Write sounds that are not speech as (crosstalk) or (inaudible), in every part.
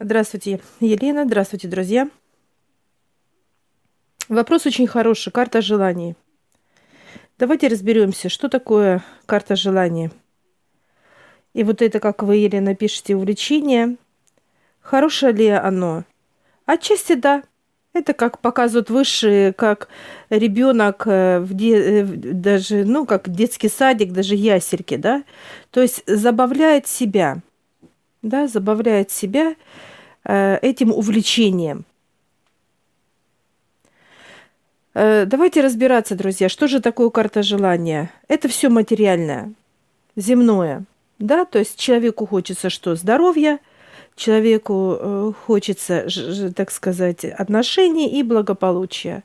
Здравствуйте, Елена. Здравствуйте, друзья. Вопрос очень хороший. Карта желаний. Давайте разберемся, что такое карта желаний. И вот это, как вы, Елена, пишете, увлечение. Хорошее ли оно? Отчасти да. Это как показывают высшие, как ребенок э, в де, э, даже, ну, как детский садик, даже ясельки, да. То есть забавляет себя, да, забавляет себя этим увлечением. Э, давайте разбираться, друзья, что же такое карта желания? Это все материальное, земное. Да, то есть человеку хочется что? Здоровья, человеку э, хочется, так сказать, отношений и благополучия.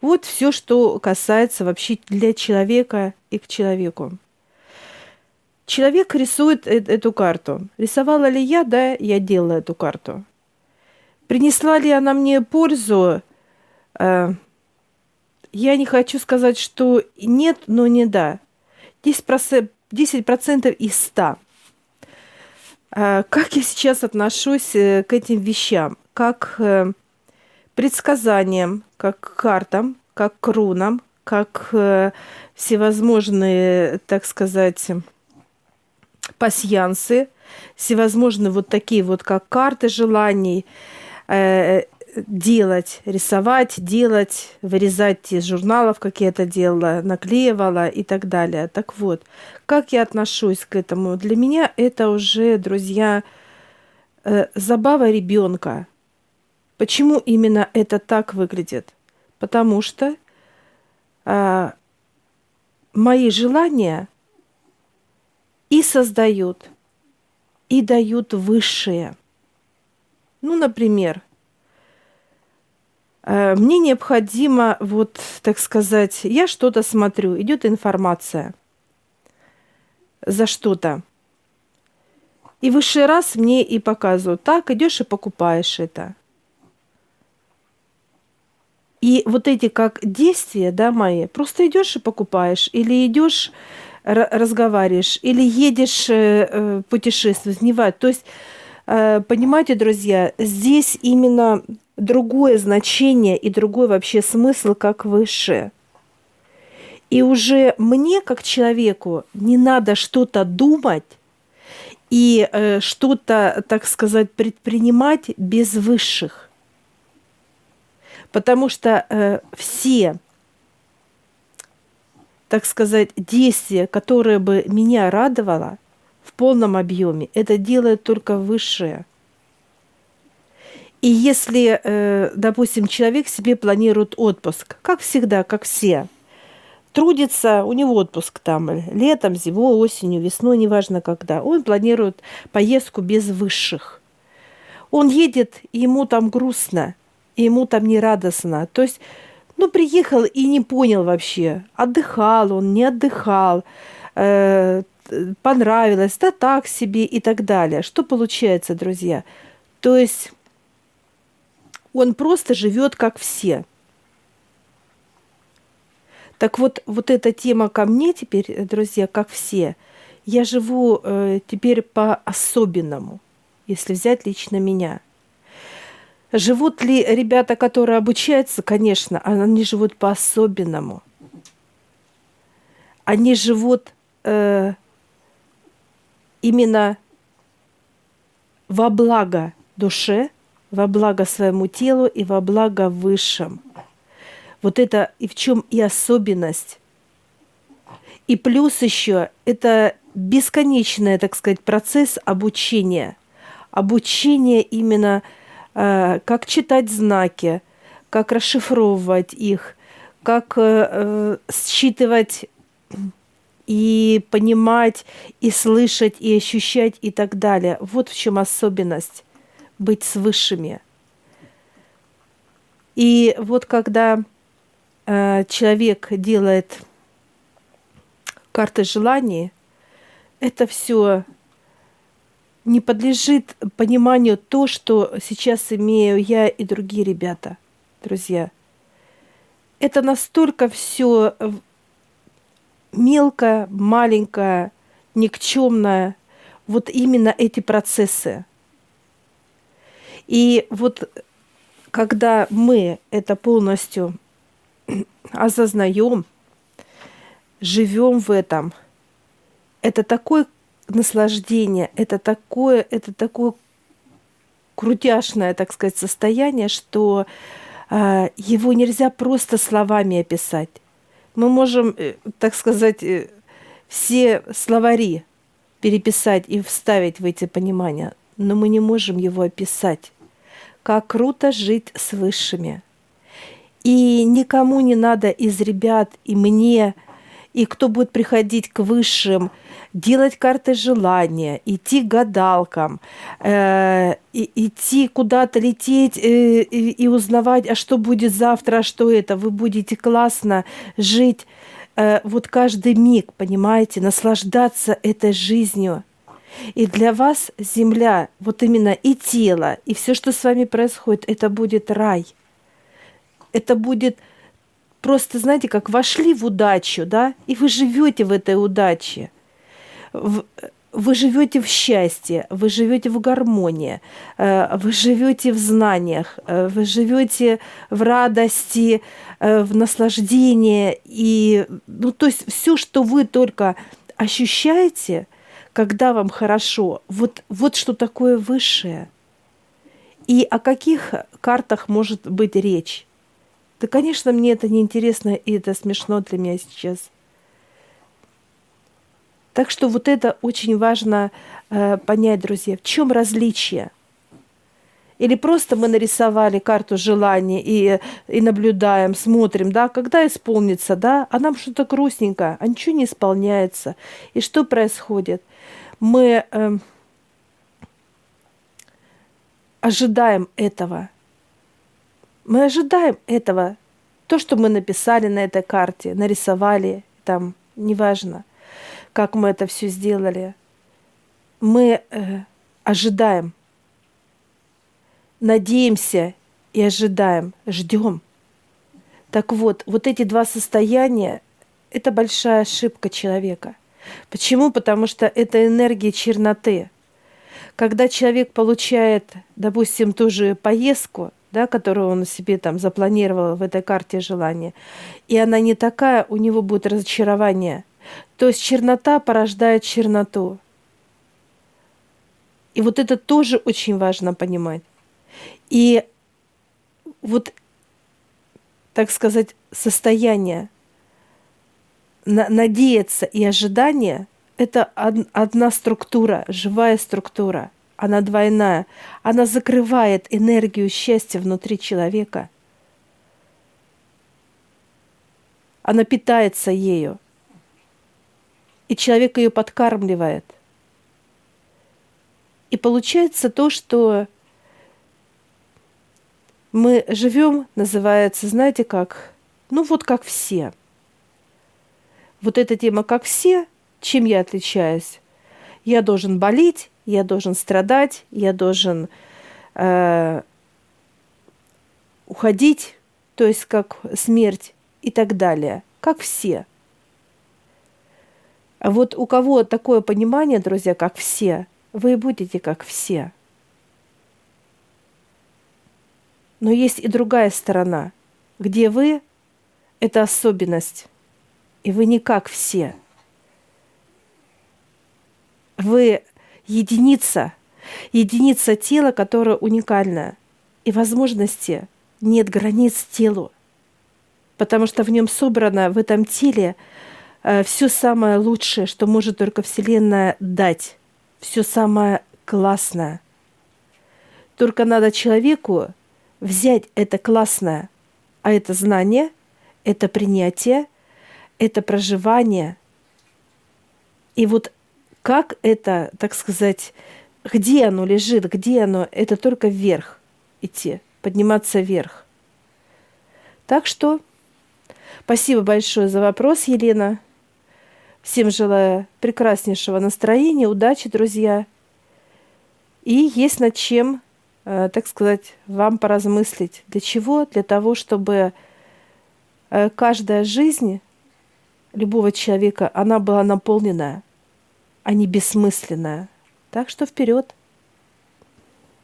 Вот все, что касается вообще для человека и к человеку. Человек рисует эту карту. Рисовала ли я? Да, я делала эту карту. Принесла ли она мне пользу? Э, я не хочу сказать, что нет, но не да. 10%, 10% из 100. Э, как я сейчас отношусь э, к этим вещам? Как предсказаниям, как картам, как к рунам, как всевозможные, так сказать, пасьянсы, всевозможные вот такие вот, как карты желаний – делать, рисовать, делать, вырезать из журналов, как я это делала, наклеивала и так далее. Так вот, как я отношусь к этому? Для меня это уже, друзья, э, забава ребенка. Почему именно это так выглядит? Потому что э, мои желания и создают, и дают высшие – ну, например, э, мне необходимо, вот, так сказать, я что-то смотрю, идет информация за что-то. И высший раз мне и показывают, так, идешь и покупаешь это. И вот эти как действия, да, мои, просто идешь и покупаешь, или идешь, разговариваешь, или едешь э, э путешествовать, не важно. То есть понимаете, друзья, здесь именно другое значение и другой вообще смысл, как выше. И уже мне, как человеку, не надо что-то думать и э, что-то, так сказать, предпринимать без высших. Потому что э, все, так сказать, действия, которые бы меня радовало – в полном объеме. Это делает только высшее. И если, э, допустим, человек себе планирует отпуск, как всегда, как все, трудится, у него отпуск там летом, зимой, осенью, весной, неважно когда, он планирует поездку без высших. Он едет, и ему там грустно, и ему там не радостно. То есть, ну, приехал и не понял вообще, отдыхал он, не отдыхал, э, понравилось, да так себе и так далее. Что получается, друзья? То есть он просто живет как все. Так вот, вот эта тема ко мне теперь, друзья, как все. Я живу э, теперь по-особенному, если взять лично меня. Живут ли ребята, которые обучаются? Конечно, они живут по-особенному. Они живут э, именно во благо душе, во благо своему телу и во благо высшем. Вот это и в чем и особенность. И плюс еще это бесконечный, так сказать, процесс обучения. Обучение именно э, как читать знаки, как расшифровывать их, как э, э считывать и понимать, и слышать, и ощущать, и так далее. Вот в чем особенность быть с высшими. И вот когда э, человек делает карты желаний, это все не подлежит пониманию то, что сейчас имею я и другие ребята, друзья. Это настолько все мелкое, маленькое, никчемное, вот именно эти процессы. И вот когда мы это полностью (clears throat) осознаем, живем в этом, это такое наслаждение, это такое, это такое крутяшное, так сказать, состояние, что э, его нельзя просто словами описать. Мы можем, э, так сказать, э, все словари переписать и вставить в эти понимания, но мы не можем его описать. Как круто жить с высшими. И никому не надо из ребят и мне, и кто будет приходить к высшим – делать карты желания, идти к гадалкам, э, и, идти куда-то лететь э, и, и узнавать, а что будет завтра, а что это. Вы будете классно жить э, вот каждый миг, понимаете, наслаждаться этой жизнью. И для вас земля, вот именно и тело, и все, что с вами происходит, это будет рай. Это будет просто, знаете, как вошли в удачу, да, и вы живете в этой удаче вы живете в счастье, вы живете в гармонии, э, вы живете в знаниях, э, вы живете в радости, э, в наслаждении. И, ну, то есть все, что вы только ощущаете, когда вам хорошо, вот, вот что такое высшее. И о каких картах может быть речь? Да, конечно, мне это неинтересно, и это смешно для меня сейчас – так что вот это очень важно э, понять, друзья, в чем различие. Или просто мы нарисовали карту желаний и, и наблюдаем, смотрим, да, когда исполнится, да, а нам что-то грустненько, а ничего не исполняется. И что происходит? Мы э, ожидаем этого. Мы ожидаем этого. То, что мы написали на этой карте, нарисовали, там, неважно – как мы это все сделали. Мы э, ожидаем, надеемся и ожидаем, ждем. Так вот, вот эти два состояния – это большая ошибка человека. Почему? Потому что это энергия черноты. Когда человек получает, допустим, ту же поездку, да, которую он себе там запланировал в этой карте желания, и она не такая, у него будет разочарование – то есть чернота порождает черноту. И вот это тоже очень важно понимать. И вот, так сказать, состояние надеяться и ожидание – это одна структура, живая структура. Она двойная. Она закрывает энергию счастья внутри человека. Она питается ею и человек ее подкармливает. И получается то, что мы живем, называется, знаете как, ну вот как все. Вот эта тема как все, чем я отличаюсь? Я должен болеть, я должен страдать, я должен э, уходить, то есть как смерть и так далее, как все – а вот у кого такое понимание, друзья, как все, вы будете как все. Но есть и другая сторона, где вы – это особенность, и вы не как все. Вы единица, единица тела, которая уникальна, и возможности нет границ телу, потому что в нем собрано в этом теле – Э, все самое лучшее, что может только Вселенная дать, все самое классное. Только надо человеку взять это классное, а это знание, это принятие, это проживание. И вот как это, так сказать, где оно лежит, где оно, это только вверх идти, подниматься вверх. Так что спасибо большое за вопрос, Елена. Всем желаю прекраснейшего настроения, удачи, друзья. И есть над чем, э, так сказать, вам поразмыслить. Для чего? Для того, чтобы э, каждая жизнь любого человека, она была наполненная, а не бессмысленная. Так что вперед!